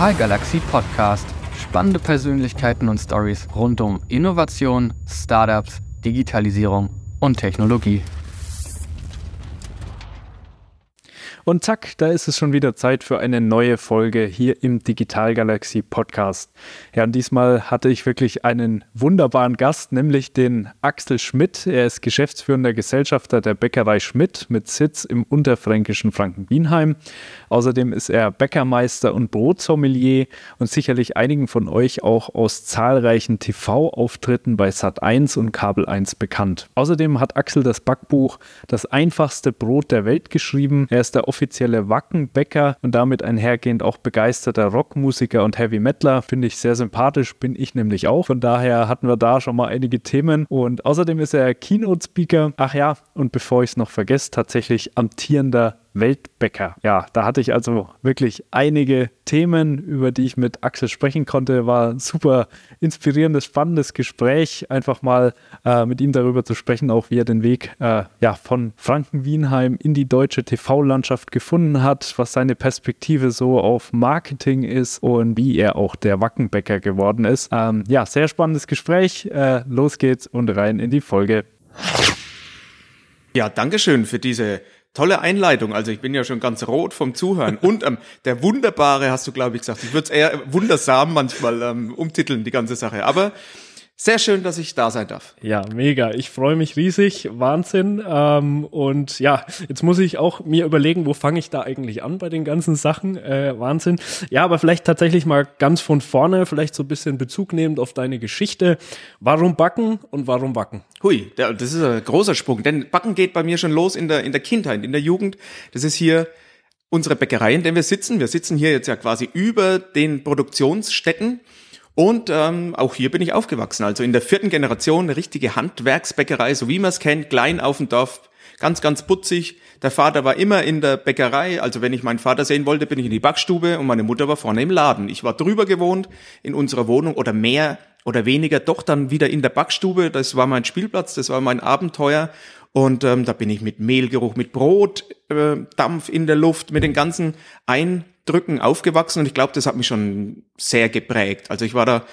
Digitalgalaxie Podcast. Spannende Persönlichkeiten und Stories rund um Innovation, Startups, Digitalisierung und Technologie. Und zack, da ist es schon wieder Zeit für eine neue Folge hier im Digital Galaxy Podcast. Ja, und diesmal hatte ich wirklich einen wunderbaren Gast, nämlich den Axel Schmidt. Er ist geschäftsführender Gesellschafter der Bäckerei Schmidt mit Sitz im unterfränkischen Franken-Wienheim. Außerdem ist er Bäckermeister und Brotsommelier und sicherlich einigen von euch auch aus zahlreichen TV-Auftritten bei Sat1 und Kabel 1 bekannt. Außerdem hat Axel das Backbuch Das einfachste Brot der Welt geschrieben. Er ist der offizielle Wackenbäcker und damit einhergehend auch begeisterter Rockmusiker und Heavy Metaler. Finde ich sehr sympathisch, bin ich nämlich auch. Von daher hatten wir da schon mal einige Themen. Und außerdem ist er Keynote-Speaker. Ach ja, und bevor ich es noch vergesse, tatsächlich amtierender Weltbäcker. Ja, da hatte ich also wirklich einige Themen, über die ich mit Axel sprechen konnte. War ein super inspirierendes, spannendes Gespräch, einfach mal äh, mit ihm darüber zu sprechen, auch wie er den Weg äh, ja, von Franken-Wienheim in die deutsche TV-Landschaft gefunden hat, was seine Perspektive so auf Marketing ist und wie er auch der Wackenbäcker geworden ist. Ähm, ja, sehr spannendes Gespräch. Äh, los geht's und rein in die Folge. Ja, Dankeschön für diese tolle Einleitung. Also ich bin ja schon ganz rot vom Zuhören. Und ähm, der Wunderbare hast du, glaube ich, gesagt. Ich würde es eher wundersam manchmal ähm, umtiteln, die ganze Sache. Aber sehr schön, dass ich da sein darf. Ja, mega. Ich freue mich riesig. Wahnsinn. Ähm, und ja, jetzt muss ich auch mir überlegen, wo fange ich da eigentlich an bei den ganzen Sachen. Äh, Wahnsinn. Ja, aber vielleicht tatsächlich mal ganz von vorne, vielleicht so ein bisschen Bezug nehmend auf deine Geschichte. Warum backen und warum backen? Hui, das ist ein großer Sprung. Denn Backen geht bei mir schon los in der, in der Kindheit, in der Jugend. Das ist hier unsere Bäckerei, in der wir sitzen. Wir sitzen hier jetzt ja quasi über den Produktionsstätten. Und ähm, auch hier bin ich aufgewachsen. Also in der vierten Generation eine richtige Handwerksbäckerei, so wie man es kennt, klein auf dem Dorf, ganz, ganz putzig. Der Vater war immer in der Bäckerei. Also wenn ich meinen Vater sehen wollte, bin ich in die Backstube und meine Mutter war vorne im Laden. Ich war drüber gewohnt in unserer Wohnung oder mehr oder weniger doch dann wieder in der Backstube. Das war mein Spielplatz, das war mein Abenteuer. Und ähm, da bin ich mit Mehlgeruch, mit Brot, äh, Dampf in der Luft, mit den ganzen Eindrücken aufgewachsen. Und ich glaube, das hat mich schon sehr geprägt. Also ich war da,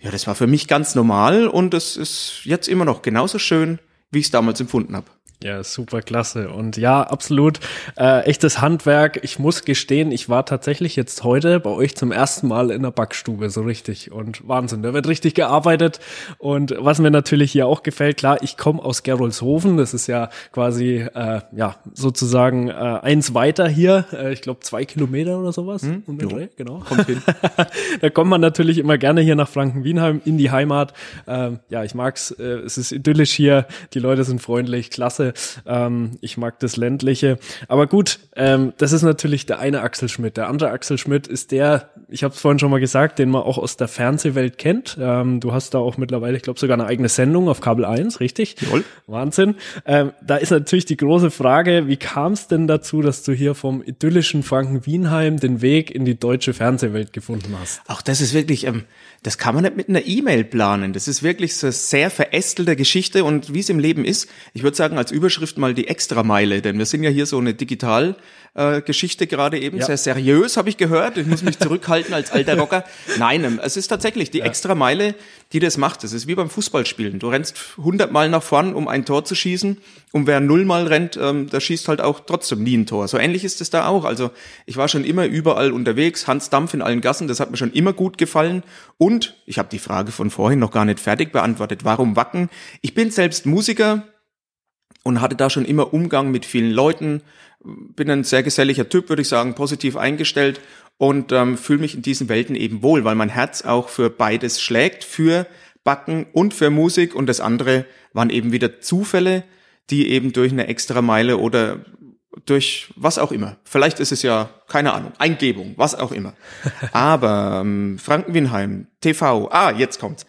ja, das war für mich ganz normal und es ist jetzt immer noch genauso schön, wie ich es damals empfunden habe. Ja, super klasse. Und ja, absolut äh, echtes Handwerk. Ich muss gestehen, ich war tatsächlich jetzt heute bei euch zum ersten Mal in der Backstube, so richtig. Und Wahnsinn, da wird richtig gearbeitet. Und was mir natürlich hier auch gefällt, klar, ich komme aus Gerolzhofen. Das ist ja quasi, äh, ja, sozusagen äh, eins weiter hier. Äh, ich glaube, zwei Kilometer oder sowas. Hm? Um jo. Genau, kommt hin. da kommt man natürlich immer gerne hier nach Franken-Wienheim in die Heimat. Ähm, ja, ich mag's. Äh, es ist idyllisch hier. Die Leute sind freundlich, klasse. Ähm, ich mag das ländliche. Aber gut, ähm, das ist natürlich der eine Axel Schmidt. Der andere Axel Schmidt ist der, ich habe es vorhin schon mal gesagt, den man auch aus der Fernsehwelt kennt. Ähm, du hast da auch mittlerweile, ich glaube, sogar eine eigene Sendung auf Kabel 1, richtig? Jawohl. Wahnsinn. Ähm, da ist natürlich die große Frage, wie kam es denn dazu, dass du hier vom idyllischen Franken-Wienheim den Weg in die deutsche Fernsehwelt gefunden hast? Auch das ist wirklich, ähm, das kann man nicht mit einer E-Mail planen. Das ist wirklich so eine sehr verästelte Geschichte und wie es im Leben ist, ich würde sagen, als Überschrift mal die Extrameile, denn wir sind ja hier so eine Digital- äh, Geschichte gerade eben, ja. sehr seriös, habe ich gehört. Ich muss mich zurückhalten als alter Rocker. Nein, ähm, es ist tatsächlich die ja. extra Meile, die das macht. Es ist wie beim Fußballspielen. Du rennst hundertmal nach vorn, um ein Tor zu schießen. Und wer nullmal rennt, ähm, der schießt halt auch trotzdem nie ein Tor. So ähnlich ist es da auch. Also ich war schon immer überall unterwegs, Hans Dampf in allen Gassen, das hat mir schon immer gut gefallen. Und ich habe die Frage von vorhin noch gar nicht fertig beantwortet. Warum Wacken? Ich bin selbst Musiker und hatte da schon immer Umgang mit vielen Leuten, bin ein sehr geselliger Typ, würde ich sagen, positiv eingestellt und ähm, fühle mich in diesen Welten eben wohl, weil mein Herz auch für beides schlägt, für Backen und für Musik und das andere waren eben wieder Zufälle, die eben durch eine extra Meile oder durch was auch immer. Vielleicht ist es ja, keine Ahnung, Eingebung, was auch immer. Aber ähm, Frankenwinheim, TV, ah, jetzt kommt's.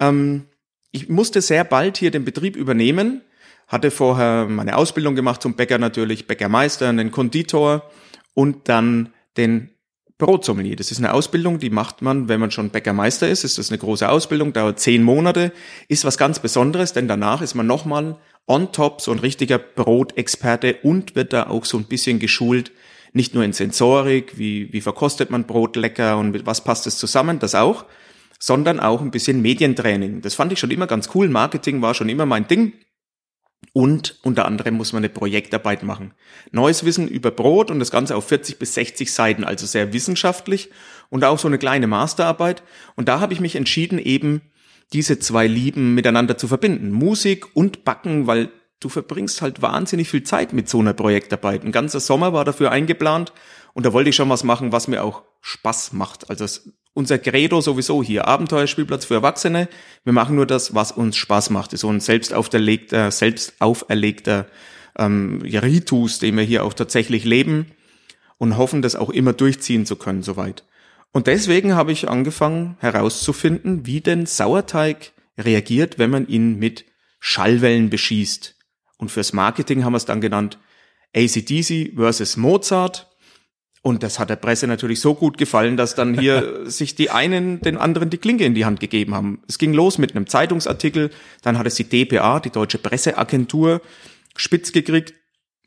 Ähm, ich musste sehr bald hier den Betrieb übernehmen, hatte vorher meine Ausbildung gemacht zum Bäcker natürlich, Bäckermeister, einen Konditor und dann den Brotsommelier. Das ist eine Ausbildung, die macht man, wenn man schon Bäckermeister ist. Das ist eine große Ausbildung, dauert zehn Monate, ist was ganz Besonderes, denn danach ist man nochmal on top so ein richtiger Brotexperte und wird da auch so ein bisschen geschult Nicht nur in Sensorik, wie, wie verkostet man Brot lecker und mit was passt es zusammen, das auch, sondern auch ein bisschen Medientraining. Das fand ich schon immer ganz cool. Marketing war schon immer mein Ding. Und unter anderem muss man eine Projektarbeit machen. Neues Wissen über Brot und das Ganze auf 40 bis 60 Seiten, also sehr wissenschaftlich und auch so eine kleine Masterarbeit. Und da habe ich mich entschieden, eben diese zwei Lieben miteinander zu verbinden. Musik und Backen, weil du verbringst halt wahnsinnig viel Zeit mit so einer Projektarbeit. Ein ganzer Sommer war dafür eingeplant und da wollte ich schon was machen, was mir auch Spaß macht. Also unser Credo sowieso hier, Abenteuerspielplatz für Erwachsene. Wir machen nur das, was uns Spaß macht. So ein selbst auferlegter, selbst auferlegter ähm, Ritus, den wir hier auch tatsächlich leben und hoffen, das auch immer durchziehen zu können, soweit. Und deswegen habe ich angefangen herauszufinden, wie denn Sauerteig reagiert, wenn man ihn mit Schallwellen beschießt. Und fürs Marketing haben wir es dann genannt ACDC versus Mozart. Und das hat der Presse natürlich so gut gefallen, dass dann hier sich die einen den anderen die Klinke in die Hand gegeben haben. Es ging los mit einem Zeitungsartikel, dann hat es die DPA, die Deutsche Presseagentur, spitz gekriegt.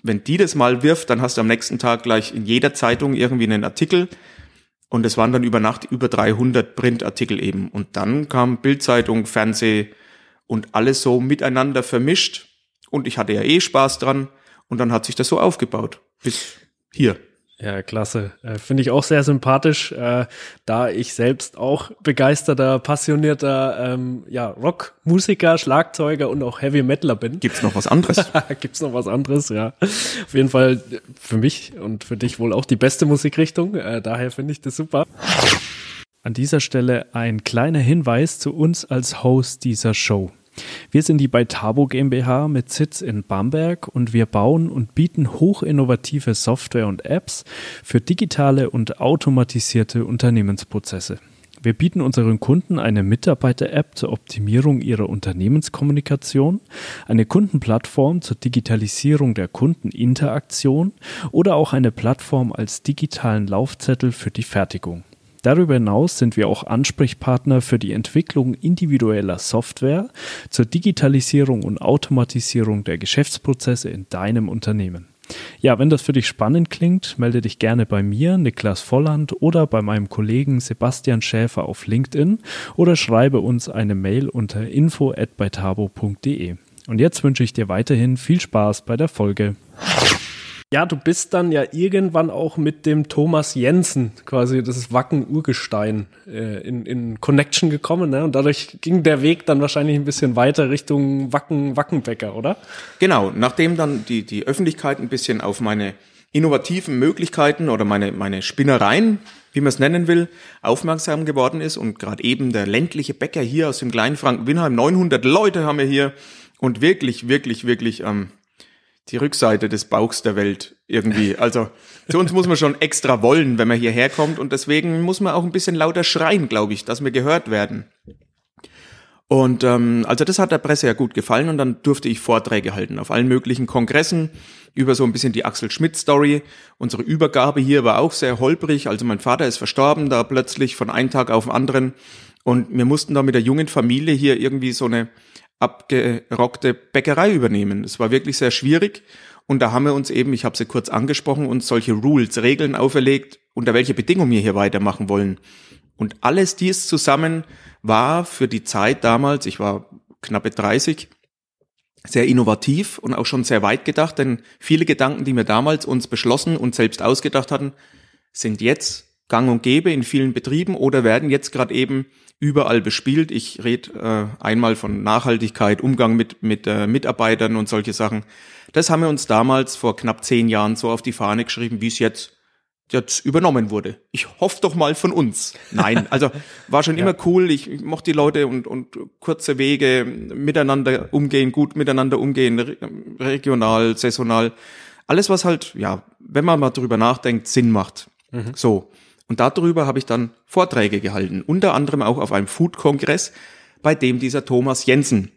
Wenn die das mal wirft, dann hast du am nächsten Tag gleich in jeder Zeitung irgendwie einen Artikel. Und es waren dann über Nacht über 300 Printartikel eben. Und dann kam Bildzeitung, Fernseh und alles so miteinander vermischt. Und ich hatte ja eh Spaß dran. Und dann hat sich das so aufgebaut. Bis hier. Ja, klasse. Äh, Finde ich auch sehr sympathisch, äh, da ich selbst auch begeisterter, passionierter ähm, ja, Rockmusiker, Schlagzeuger und auch Heavy Metaler bin. Gibt's noch was anderes? Gibt's noch was anderes, ja. Auf jeden Fall für mich und für dich wohl auch die beste Musikrichtung. Äh, daher finde ich das super. An dieser Stelle ein kleiner Hinweis zu uns als Host dieser Show. Wir sind die bei Tabo GmbH mit Sitz in Bamberg und wir bauen und bieten hochinnovative Software und Apps für digitale und automatisierte Unternehmensprozesse. Wir bieten unseren Kunden eine Mitarbeiter-App zur Optimierung ihrer Unternehmenskommunikation, eine Kundenplattform zur Digitalisierung der Kundeninteraktion oder auch eine Plattform als digitalen Laufzettel für die Fertigung. Darüber hinaus sind wir auch Ansprechpartner für die Entwicklung individueller Software zur Digitalisierung und Automatisierung der Geschäftsprozesse in deinem Unternehmen. Ja, wenn das für dich spannend klingt, melde dich gerne bei mir, Niklas Volland, oder bei meinem Kollegen Sebastian Schäfer auf LinkedIn oder schreibe uns eine Mail unter info@beitabo.de. Und jetzt wünsche ich dir weiterhin viel Spaß bei der Folge. Ja, du bist dann ja irgendwann auch mit dem Thomas Jensen, quasi das Wacken-Urgestein, äh, in, in Connection gekommen. Ne? Und dadurch ging der Weg dann wahrscheinlich ein bisschen weiter Richtung Wacken, Wackenbäcker, oder? Genau, nachdem dann die, die Öffentlichkeit ein bisschen auf meine innovativen Möglichkeiten oder meine, meine Spinnereien, wie man es nennen will, aufmerksam geworden ist und gerade eben der ländliche Bäcker hier aus dem kleinen Franken-Winheim, 900 Leute haben wir hier und wirklich, wirklich, wirklich ähm, die Rückseite des Bauchs der Welt irgendwie. Also zu uns muss man schon extra wollen, wenn man hierher kommt und deswegen muss man auch ein bisschen lauter schreien, glaube ich, dass wir gehört werden. Und ähm, also das hat der Presse ja gut gefallen und dann durfte ich Vorträge halten auf allen möglichen Kongressen über so ein bisschen die Axel Schmidt Story. Unsere Übergabe hier war auch sehr holprig. Also mein Vater ist verstorben, da plötzlich von einem Tag auf den anderen und wir mussten da mit der jungen Familie hier irgendwie so eine abgerockte Bäckerei übernehmen. Es war wirklich sehr schwierig und da haben wir uns eben, ich habe sie kurz angesprochen, uns solche Rules, Regeln auferlegt, unter welche Bedingungen wir hier weitermachen wollen. Und alles dies zusammen war für die Zeit damals, ich war knappe 30, sehr innovativ und auch schon sehr weit gedacht, denn viele Gedanken, die wir damals uns beschlossen und selbst ausgedacht hatten, sind jetzt gang und gäbe in vielen Betrieben oder werden jetzt gerade eben überall bespielt. Ich rede äh, einmal von Nachhaltigkeit, Umgang mit, mit äh, Mitarbeitern und solche Sachen. Das haben wir uns damals vor knapp zehn Jahren so auf die Fahne geschrieben, wie es jetzt jetzt übernommen wurde. Ich hoffe doch mal von uns. Nein, also war schon ja. immer cool. Ich, ich mochte die Leute und, und kurze Wege miteinander umgehen, gut miteinander umgehen, regional, saisonal. Alles, was halt, ja, wenn man mal drüber nachdenkt, Sinn macht. Mhm. So. Und darüber habe ich dann Vorträge gehalten, unter anderem auch auf einem Food-Kongress, bei dem dieser Thomas Jensen,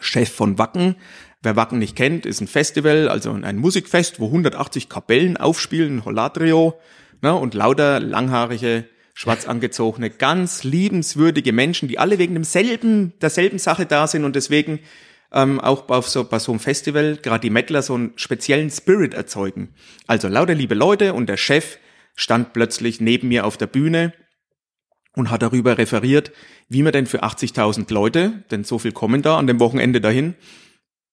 Chef von Wacken, wer Wacken nicht kennt, ist ein Festival, also ein Musikfest, wo 180 Kapellen aufspielen, Holladrio, ne, und lauter langhaarige, schwarz angezogene, ganz liebenswürdige Menschen, die alle wegen demselben, derselben Sache da sind und deswegen ähm, auch bei so, bei so einem Festival, gerade die Mettler, so einen speziellen Spirit erzeugen. Also lauter liebe Leute und der Chef stand plötzlich neben mir auf der Bühne und hat darüber referiert, wie man denn für 80.000 Leute, denn so viel kommen da an dem Wochenende dahin,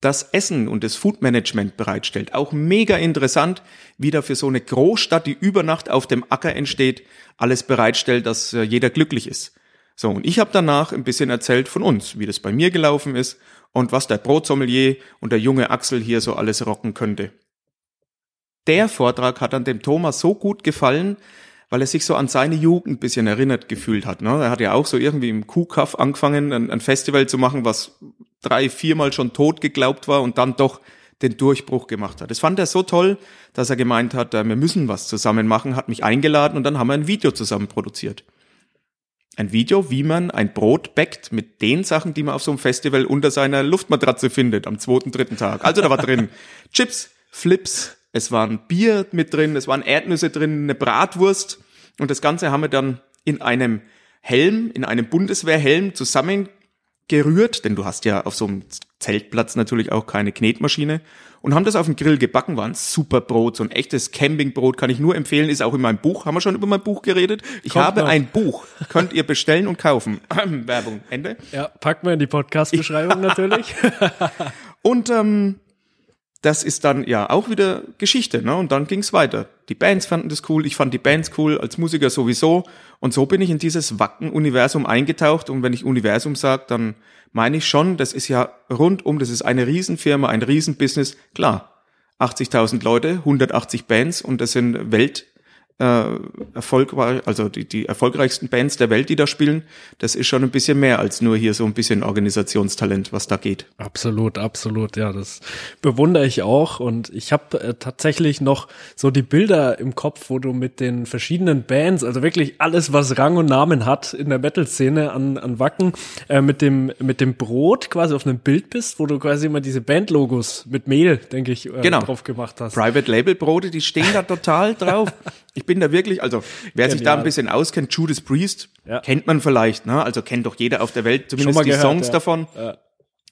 das Essen und das Foodmanagement bereitstellt. Auch mega interessant, wie da für so eine Großstadt, die über Nacht auf dem Acker entsteht, alles bereitstellt, dass äh, jeder glücklich ist. So, und ich habe danach ein bisschen erzählt von uns, wie das bei mir gelaufen ist und was der Brotsommelier und der junge Axel hier so alles rocken könnte. Der Vortrag hat an dem Thomas so gut gefallen, weil er sich so an seine Jugend ein bisschen erinnert gefühlt hat. Ne? Er hat ja auch so irgendwie im Kuhkaff angefangen, ein, ein Festival zu machen, was drei, viermal schon tot geglaubt war und dann doch den Durchbruch gemacht hat. Das fand er so toll, dass er gemeint hat, äh, wir müssen was zusammen machen, hat mich eingeladen und dann haben wir ein Video zusammen produziert. Ein Video, wie man ein Brot backt mit den Sachen, die man auf so einem Festival unter seiner Luftmatratze findet am zweiten, dritten Tag. Also da war drin Chips, Flips, es war ein Bier mit drin, es waren Erdnüsse drin, eine Bratwurst und das Ganze haben wir dann in einem Helm, in einem Bundeswehrhelm zusammengerührt, denn du hast ja auf so einem Zeltplatz natürlich auch keine Knetmaschine und haben das auf dem Grill gebacken, war ein super Brot, so ein echtes Campingbrot, kann ich nur empfehlen, ist auch in meinem Buch. Haben wir schon über mein Buch geredet? Ich Kommt habe noch. ein Buch, könnt ihr bestellen und kaufen. Werbung, Ende. Ja, packen wir in die Podcast-Beschreibung natürlich. und ähm, das ist dann ja auch wieder Geschichte, ne? Und dann ging's weiter. Die Bands fanden das cool, ich fand die Bands cool, als Musiker sowieso. Und so bin ich in dieses Wacken-Universum eingetaucht. Und wenn ich Universum sage, dann meine ich schon, das ist ja rundum, das ist eine Riesenfirma, ein Riesenbusiness. Klar, 80.000 Leute, 180 Bands und das sind Welt, äh, Erfolg war, also die, die erfolgreichsten Bands der Welt, die da spielen, das ist schon ein bisschen mehr als nur hier so ein bisschen Organisationstalent, was da geht. Absolut, absolut, ja, das bewundere ich auch und ich habe äh, tatsächlich noch so die Bilder im Kopf, wo du mit den verschiedenen Bands, also wirklich alles, was Rang und Namen hat in der Metal-Szene an, an Wacken, äh, mit dem mit dem Brot quasi auf einem Bild bist, wo du quasi immer diese Bandlogos mit Mehl, denke ich, äh, genau. drauf gemacht hast. Private Label Brote, die stehen da total drauf. Ich bin da wirklich, also wer sich da ein bisschen auskennt, Judas Priest, ja. kennt man vielleicht, ne? Also kennt doch jeder auf der Welt zumindest die gehört, Songs ja. davon. Ja.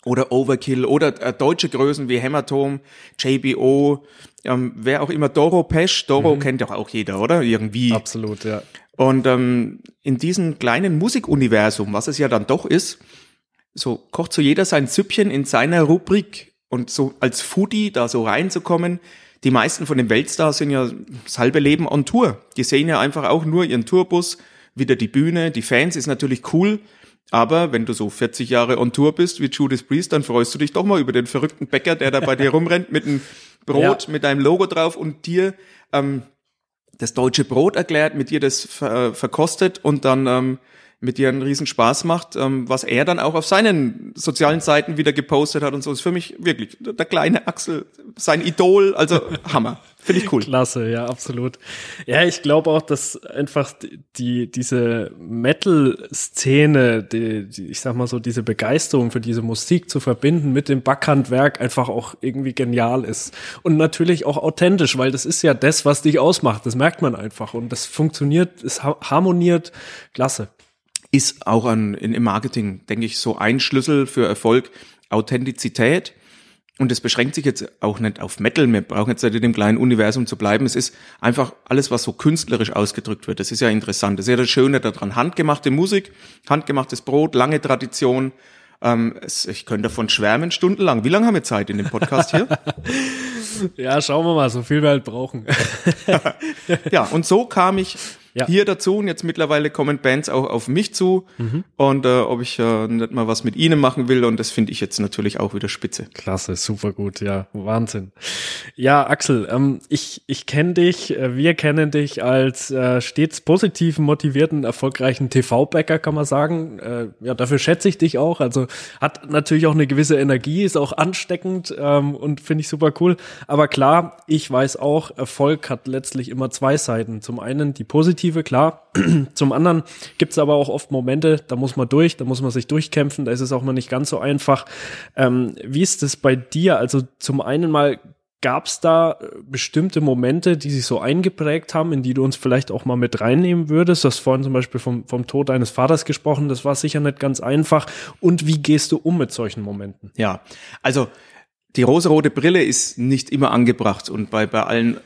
Oder Overkill oder äh, deutsche Größen wie Hämatom, JBO, ähm, wer auch immer, Doro Pesch, Doro mhm. kennt doch auch jeder, oder? Irgendwie. Absolut, ja. Und ähm, in diesem kleinen Musikuniversum, was es ja dann doch ist, so kocht so jeder sein Süppchen in seiner Rubrik und so als Foodie da so reinzukommen, die meisten von den Weltstars sind ja das halbe Leben on Tour. Die sehen ja einfach auch nur ihren Tourbus, wieder die Bühne, die Fans ist natürlich cool. Aber wenn du so 40 Jahre on Tour bist wie Judas Priest, dann freust du dich doch mal über den verrückten Bäcker, der da bei dir rumrennt mit einem Brot ja. mit deinem Logo drauf und dir ähm, das deutsche Brot erklärt, mit dir das ver verkostet und dann ähm, mit dir einen riesen Spaß macht, ähm, was er dann auch auf seinen sozialen Seiten wieder gepostet hat und so ist für mich wirklich der kleine Axel, sein Idol, also Hammer. Finde ich cool. Klasse, ja, absolut. Ja, ich glaube auch, dass einfach die, diese Metal-Szene, die, die, ich sag mal so, diese Begeisterung für diese Musik zu verbinden mit dem Backhandwerk einfach auch irgendwie genial ist. Und natürlich auch authentisch, weil das ist ja das, was dich ausmacht. Das merkt man einfach. Und das funktioniert, es harmoniert. Klasse ist auch an, in, im Marketing, denke ich, so ein Schlüssel für Erfolg, Authentizität. Und es beschränkt sich jetzt auch nicht auf Metal. Wir brauchen jetzt nicht in dem kleinen Universum zu bleiben. Es ist einfach alles, was so künstlerisch ausgedrückt wird. Das ist ja interessant. Das ist ja das Schöne daran. Handgemachte Musik, handgemachtes Brot, lange Tradition. Ähm, ich könnte davon schwärmen stundenlang. Wie lange haben wir Zeit in dem Podcast hier? ja, schauen wir mal, so viel wir halt brauchen. ja, und so kam ich ja. hier dazu und jetzt mittlerweile kommen Bands auch auf mich zu mhm. und äh, ob ich äh, nicht mal was mit ihnen machen will und das finde ich jetzt natürlich auch wieder spitze. Klasse, super gut, ja, Wahnsinn. Ja, Axel, ähm, ich, ich kenne dich, äh, wir kennen dich als äh, stets positiven, motivierten, erfolgreichen TV-Bäcker, kann man sagen. Äh, ja, dafür schätze ich dich auch. Also hat natürlich auch eine gewisse Energie, ist auch ansteckend ähm, und finde ich super cool. Aber klar, ich weiß auch, Erfolg hat letztlich immer zwei Seiten. Zum einen die positive Positive, klar. Zum anderen gibt es aber auch oft Momente, da muss man durch, da muss man sich durchkämpfen, da ist es auch mal nicht ganz so einfach. Ähm, wie ist es bei dir? Also zum einen mal Gab es da äh, bestimmte Momente, die sich so eingeprägt haben, in die du uns vielleicht auch mal mit reinnehmen würdest? Du hast vorhin zum Beispiel vom, vom Tod deines Vaters gesprochen, das war sicher nicht ganz einfach. Und wie gehst du um mit solchen Momenten? Ja, also die rosarote Brille ist nicht immer angebracht und bei, bei allen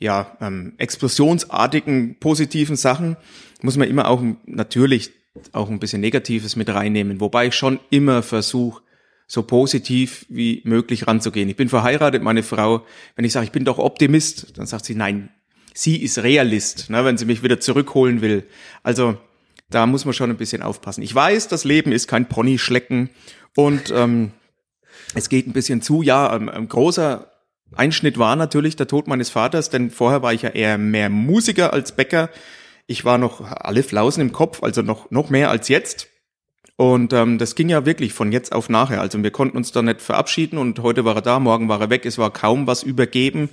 ja, ähm, explosionsartigen positiven Sachen muss man immer auch natürlich auch ein bisschen Negatives mit reinnehmen, wobei ich schon immer versuche, so positiv wie möglich ranzugehen. Ich bin verheiratet, meine Frau, wenn ich sage, ich bin doch Optimist, dann sagt sie, nein, sie ist Realist, ne, wenn sie mich wieder zurückholen will. Also da muss man schon ein bisschen aufpassen. Ich weiß, das Leben ist kein Ponyschlecken und ähm, es geht ein bisschen zu. Ja, ein, ein großer Einschnitt war natürlich der Tod meines Vaters, denn vorher war ich ja eher mehr Musiker als Bäcker. Ich war noch alle Flausen im Kopf, also noch, noch mehr als jetzt. Und ähm, das ging ja wirklich von jetzt auf nachher. Also wir konnten uns da nicht verabschieden und heute war er da, morgen war er weg. Es war kaum was übergeben.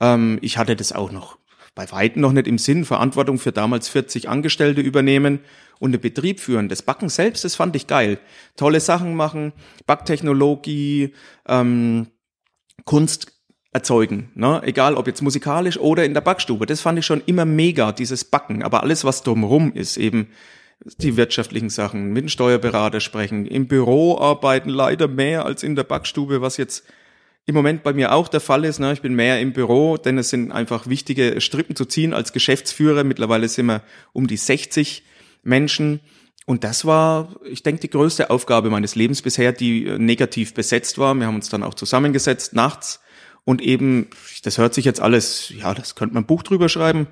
Ähm, ich hatte das auch noch bei Weitem noch nicht im Sinn, Verantwortung für damals 40 Angestellte übernehmen und einen Betrieb führen. Das Backen selbst, das fand ich geil. Tolle Sachen machen, Backtechnologie, ähm, Kunst erzeugen, ne? egal ob jetzt musikalisch oder in der Backstube. Das fand ich schon immer mega, dieses Backen. Aber alles, was drumherum ist, eben die wirtschaftlichen Sachen, mit dem Steuerberater sprechen, im Büro arbeiten, leider mehr als in der Backstube, was jetzt im Moment bei mir auch der Fall ist. Ne? Ich bin mehr im Büro, denn es sind einfach wichtige Strippen zu ziehen als Geschäftsführer. Mittlerweile sind wir um die 60 Menschen. Und das war, ich denke, die größte Aufgabe meines Lebens bisher, die negativ besetzt war. Wir haben uns dann auch zusammengesetzt nachts und eben, das hört sich jetzt alles, ja, das könnte man ein Buch drüber schreiben,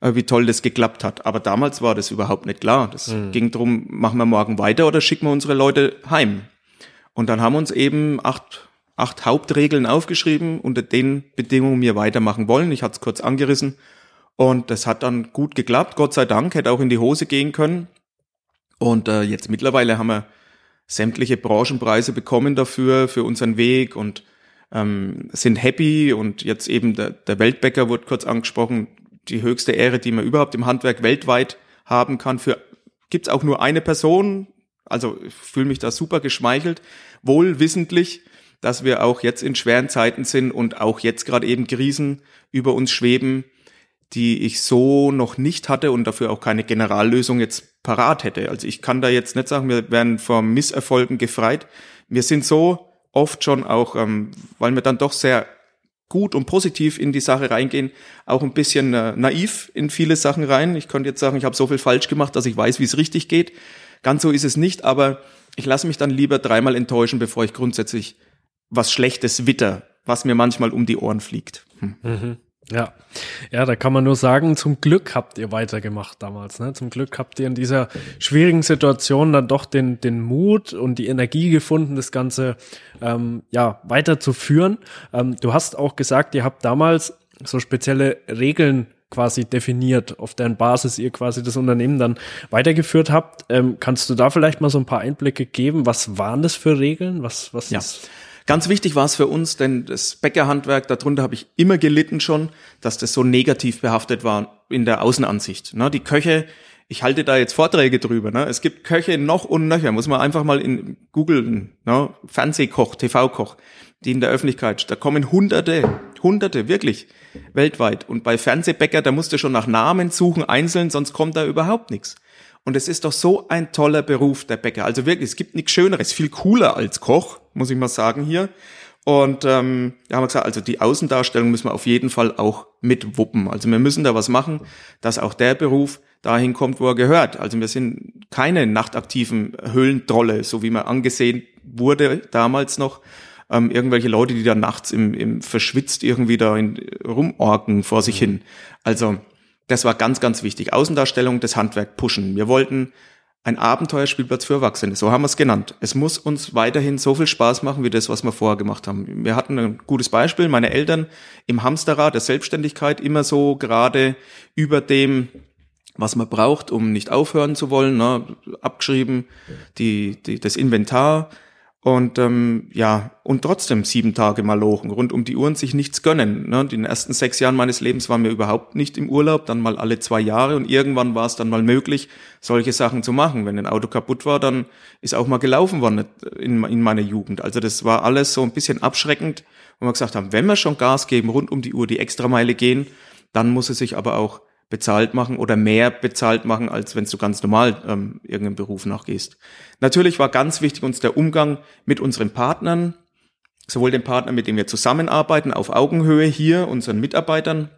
äh, wie toll das geklappt hat. Aber damals war das überhaupt nicht klar. Das mhm. ging drum, machen wir morgen weiter oder schicken wir unsere Leute heim? Und dann haben wir uns eben acht, acht Hauptregeln aufgeschrieben, unter den Bedingungen wir weitermachen wollen. Ich hatte es kurz angerissen. Und das hat dann gut geklappt, Gott sei Dank, hätte auch in die Hose gehen können. Und äh, jetzt mittlerweile haben wir sämtliche Branchenpreise bekommen dafür, für unseren Weg und ähm, sind happy. Und jetzt eben der, der Weltbäcker wurde kurz angesprochen, die höchste Ehre, die man überhaupt im Handwerk weltweit haben kann. Für gibt's auch nur eine Person. Also ich fühle mich da super geschmeichelt, wohl wissentlich, dass wir auch jetzt in schweren Zeiten sind und auch jetzt gerade eben Krisen über uns schweben, die ich so noch nicht hatte und dafür auch keine Generallösung jetzt parat hätte. Also ich kann da jetzt nicht sagen, wir werden vor Misserfolgen gefreit. Wir sind so oft schon auch, ähm, weil wir dann doch sehr gut und positiv in die Sache reingehen, auch ein bisschen äh, naiv in viele Sachen rein. Ich könnte jetzt sagen, ich habe so viel falsch gemacht, dass ich weiß, wie es richtig geht. Ganz so ist es nicht, aber ich lasse mich dann lieber dreimal enttäuschen, bevor ich grundsätzlich was Schlechtes witter, was mir manchmal um die Ohren fliegt. Hm. Mhm. Ja, ja, da kann man nur sagen, zum Glück habt ihr weitergemacht damals. Ne? Zum Glück habt ihr in dieser schwierigen Situation dann doch den, den Mut und die Energie gefunden, das Ganze ähm, ja weiterzuführen. Ähm, du hast auch gesagt, ihr habt damals so spezielle Regeln quasi definiert, auf deren Basis ihr quasi das Unternehmen dann weitergeführt habt. Ähm, kannst du da vielleicht mal so ein paar Einblicke geben? Was waren das für Regeln? Was, was ja. ist Ganz wichtig war es für uns, denn das Bäckerhandwerk, darunter habe ich immer gelitten schon, dass das so negativ behaftet war in der Außenansicht. Ne, die Köche, ich halte da jetzt Vorträge drüber. Ne? Es gibt Köche noch und nöcher, muss man einfach mal in Google, ne? Fernsehkoch, TV-Koch, die in der Öffentlichkeit, da kommen Hunderte, Hunderte, wirklich, weltweit. Und bei Fernsehbäcker, da musst du schon nach Namen suchen, einzeln, sonst kommt da überhaupt nichts. Und es ist doch so ein toller Beruf, der Bäcker. Also wirklich, es gibt nichts Schöneres, viel cooler als Koch, muss ich mal sagen hier. Und ähm, da haben wir gesagt, also die Außendarstellung müssen wir auf jeden Fall auch mit wuppen. Also wir müssen da was machen, dass auch der Beruf dahin kommt, wo er gehört. Also wir sind keine nachtaktiven Höhlentrolle, so wie man angesehen wurde damals noch. Ähm, irgendwelche Leute, die da nachts im, im verschwitzt irgendwie da in, rumorken vor sich hin. Also das war ganz, ganz wichtig. Außendarstellung, das Handwerk pushen. Wir wollten ein Abenteuerspielplatz für Erwachsene. So haben wir es genannt. Es muss uns weiterhin so viel Spaß machen, wie das, was wir vorher gemacht haben. Wir hatten ein gutes Beispiel. Meine Eltern im Hamsterrad der Selbstständigkeit immer so gerade über dem, was man braucht, um nicht aufhören zu wollen, ne, abgeschrieben, die, die, das Inventar, und ähm, ja, und trotzdem sieben Tage mal lochen, rund um die Uhr und sich nichts gönnen. Ne? In den ersten sechs Jahren meines Lebens waren wir überhaupt nicht im Urlaub, dann mal alle zwei Jahre und irgendwann war es dann mal möglich, solche Sachen zu machen. Wenn ein Auto kaputt war, dann ist auch mal gelaufen worden in, in meiner Jugend. Also das war alles so ein bisschen abschreckend wo wir gesagt haben, wenn wir schon Gas geben, rund um die Uhr die Extrameile gehen, dann muss es sich aber auch bezahlt machen oder mehr bezahlt machen, als wenn du ganz normal ähm, irgendeinem Beruf nachgehst. Natürlich war ganz wichtig uns der Umgang mit unseren Partnern, sowohl den Partnern, mit denen wir zusammenarbeiten, auf Augenhöhe hier, unseren Mitarbeitern,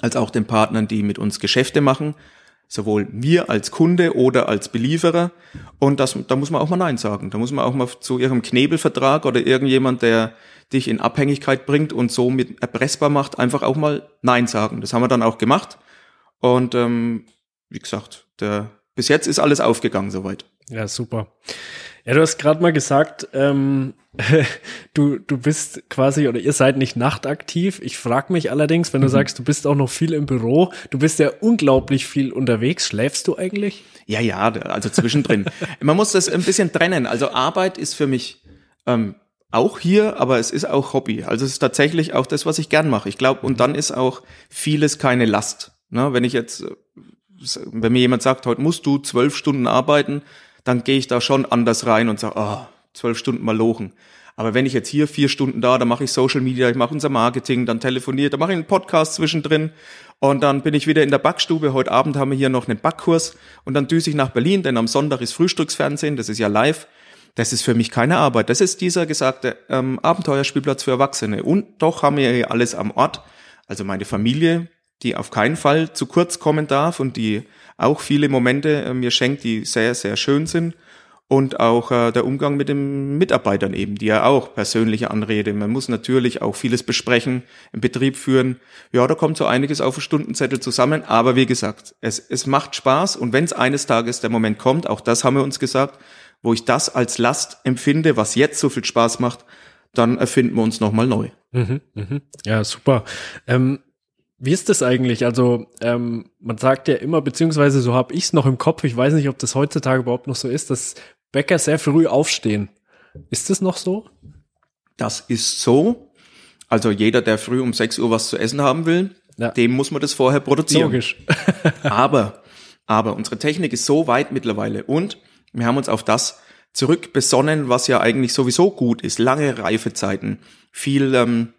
als auch den Partnern, die mit uns Geschäfte machen, sowohl wir als Kunde oder als Belieferer. Und das, da muss man auch mal Nein sagen. Da muss man auch mal zu ihrem Knebelvertrag oder irgendjemand, der dich in Abhängigkeit bringt und somit erpressbar macht, einfach auch mal Nein sagen. Das haben wir dann auch gemacht. Und ähm, wie gesagt, der, bis jetzt ist alles aufgegangen soweit. Ja, super. Ja, du hast gerade mal gesagt, ähm, du, du bist quasi oder ihr seid nicht nachtaktiv. Ich frage mich allerdings, wenn du mhm. sagst, du bist auch noch viel im Büro, du bist ja unglaublich viel unterwegs. Schläfst du eigentlich? Ja, ja, also zwischendrin. Man muss das ein bisschen trennen. Also Arbeit ist für mich ähm, auch hier, aber es ist auch Hobby. Also es ist tatsächlich auch das, was ich gern mache. Ich glaube, und dann ist auch vieles keine Last. Ne, wenn ich jetzt, äh, wenn mir jemand sagt, heute musst du zwölf Stunden arbeiten, dann gehe ich da schon anders rein und sage, ah, oh, zwölf Stunden mal lochen. Aber wenn ich jetzt hier vier Stunden da, dann mache ich Social Media, ich mache unser Marketing, dann telefoniert, dann mache ich einen Podcast zwischendrin und dann bin ich wieder in der Backstube. Heute Abend haben wir hier noch einen Backkurs und dann düse ich nach Berlin, denn am Sonntag ist Frühstücksfernsehen, das ist ja live. Das ist für mich keine Arbeit. Das ist dieser gesagte ähm, Abenteuerspielplatz für Erwachsene. Und doch haben wir hier alles am Ort. Also meine Familie, die auf keinen Fall zu kurz kommen darf und die auch viele Momente äh, mir schenkt, die sehr, sehr schön sind. Und auch äh, der Umgang mit den Mitarbeitern eben, die ja auch persönliche Anrede. Man muss natürlich auch vieles besprechen, im Betrieb führen. Ja, da kommt so einiges auf den Stundenzettel zusammen. Aber wie gesagt, es, es macht Spaß. Und wenn es eines Tages der Moment kommt, auch das haben wir uns gesagt, wo ich das als Last empfinde, was jetzt so viel Spaß macht, dann erfinden wir uns nochmal neu. Mhm, mh. Ja, super. Ähm wie ist das eigentlich? Also ähm, man sagt ja immer, beziehungsweise so habe ich es noch im Kopf, ich weiß nicht, ob das heutzutage überhaupt noch so ist, dass Bäcker sehr früh aufstehen. Ist das noch so? Das ist so. Also jeder, der früh um 6 Uhr was zu essen haben will, ja. dem muss man das vorher produzieren. Logisch. aber, aber unsere Technik ist so weit mittlerweile und wir haben uns auf das zurückbesonnen, was ja eigentlich sowieso gut ist. Lange Reifezeiten, viel ähm,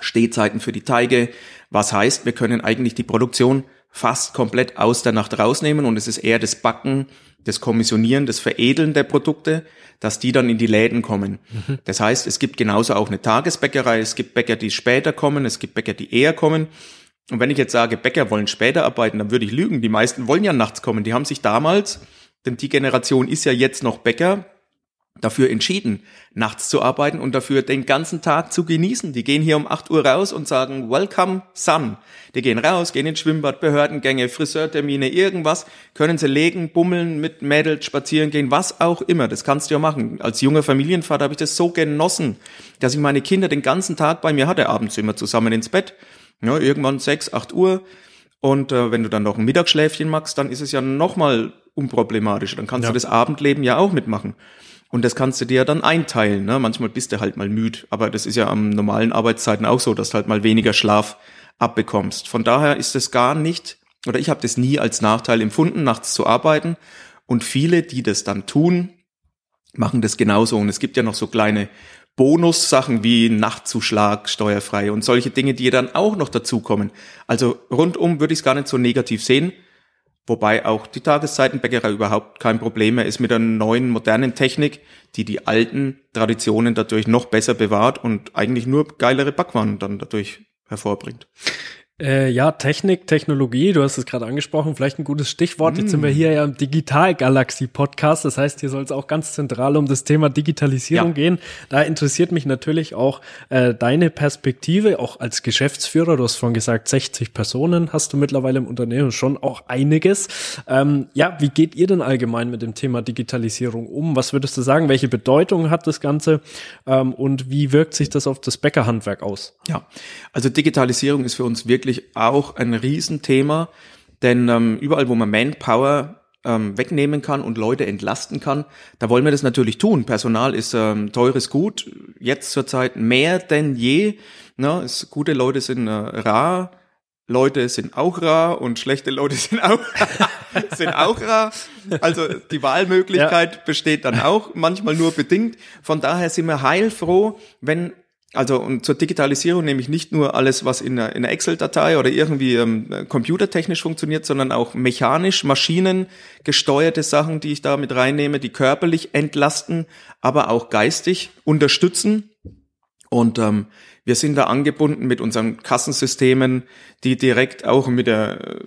Stehzeiten für die Teige, was heißt, wir können eigentlich die Produktion fast komplett aus der Nacht rausnehmen und es ist eher das Backen, das Kommissionieren, das Veredeln der Produkte, dass die dann in die Läden kommen. Mhm. Das heißt, es gibt genauso auch eine Tagesbäckerei, es gibt Bäcker, die später kommen, es gibt Bäcker, die eher kommen. Und wenn ich jetzt sage, Bäcker wollen später arbeiten, dann würde ich lügen. Die meisten wollen ja nachts kommen. Die haben sich damals, denn die Generation ist ja jetzt noch Bäcker, dafür entschieden, nachts zu arbeiten und dafür den ganzen Tag zu genießen. Die gehen hier um 8 Uhr raus und sagen, Welcome Sun. Die gehen raus, gehen ins Schwimmbad, Behördengänge, Friseurtermine, irgendwas, können sie legen, bummeln, mit Mädels spazieren gehen, was auch immer. Das kannst du ja machen. Als junger Familienvater habe ich das so genossen, dass ich meine Kinder den ganzen Tag bei mir hatte, abends immer zusammen ins Bett. Ja, irgendwann 6, 8 Uhr. Und äh, wenn du dann noch ein Mittagsschläfchen machst, dann ist es ja nochmal unproblematisch. Dann kannst ja. du das Abendleben ja auch mitmachen. Und das kannst du dir dann einteilen. Ne? Manchmal bist du halt mal müde, aber das ist ja am normalen Arbeitszeiten auch so, dass du halt mal weniger Schlaf abbekommst. Von daher ist es gar nicht, oder ich habe das nie als Nachteil empfunden, nachts zu arbeiten. Und viele, die das dann tun, machen das genauso. Und es gibt ja noch so kleine Bonussachen wie Nachtzuschlag, steuerfrei und solche Dinge, die dann auch noch dazukommen. Also rundum würde ich es gar nicht so negativ sehen. Wobei auch die Tageszeitenbäckerei überhaupt kein Problem mehr ist mit der neuen modernen Technik, die die alten Traditionen dadurch noch besser bewahrt und eigentlich nur geilere Backwaren dann dadurch hervorbringt. Äh, ja, Technik, Technologie, du hast es gerade angesprochen, vielleicht ein gutes Stichwort. Mm. Jetzt sind wir hier ja im Digital-Galaxie-Podcast. Das heißt, hier soll es auch ganz zentral um das Thema Digitalisierung ja. gehen. Da interessiert mich natürlich auch äh, deine Perspektive, auch als Geschäftsführer. Du hast vorhin gesagt, 60 Personen hast du mittlerweile im Unternehmen, schon auch einiges. Ähm, ja, wie geht ihr denn allgemein mit dem Thema Digitalisierung um? Was würdest du sagen? Welche Bedeutung hat das Ganze? Ähm, und wie wirkt sich das auf das Bäckerhandwerk aus? Ja, also Digitalisierung ist für uns wirklich wirklich auch ein Riesenthema, denn ähm, überall, wo man Manpower ähm, wegnehmen kann und Leute entlasten kann, da wollen wir das natürlich tun. Personal ist ähm, teures Gut, jetzt zurzeit mehr denn je. Ne? Es, gute Leute sind äh, rar, Leute sind auch rar und schlechte Leute sind auch, sind auch rar. Also die Wahlmöglichkeit ja. besteht dann auch manchmal nur bedingt. Von daher sind wir heilfroh, wenn also und zur Digitalisierung nehme ich nicht nur alles, was in einer, in einer Excel-Datei oder irgendwie ähm, computertechnisch funktioniert, sondern auch mechanisch, maschinengesteuerte Sachen, die ich da mit reinnehme, die körperlich entlasten, aber auch geistig unterstützen. Und ähm, wir sind da angebunden mit unseren Kassensystemen, die direkt auch mit der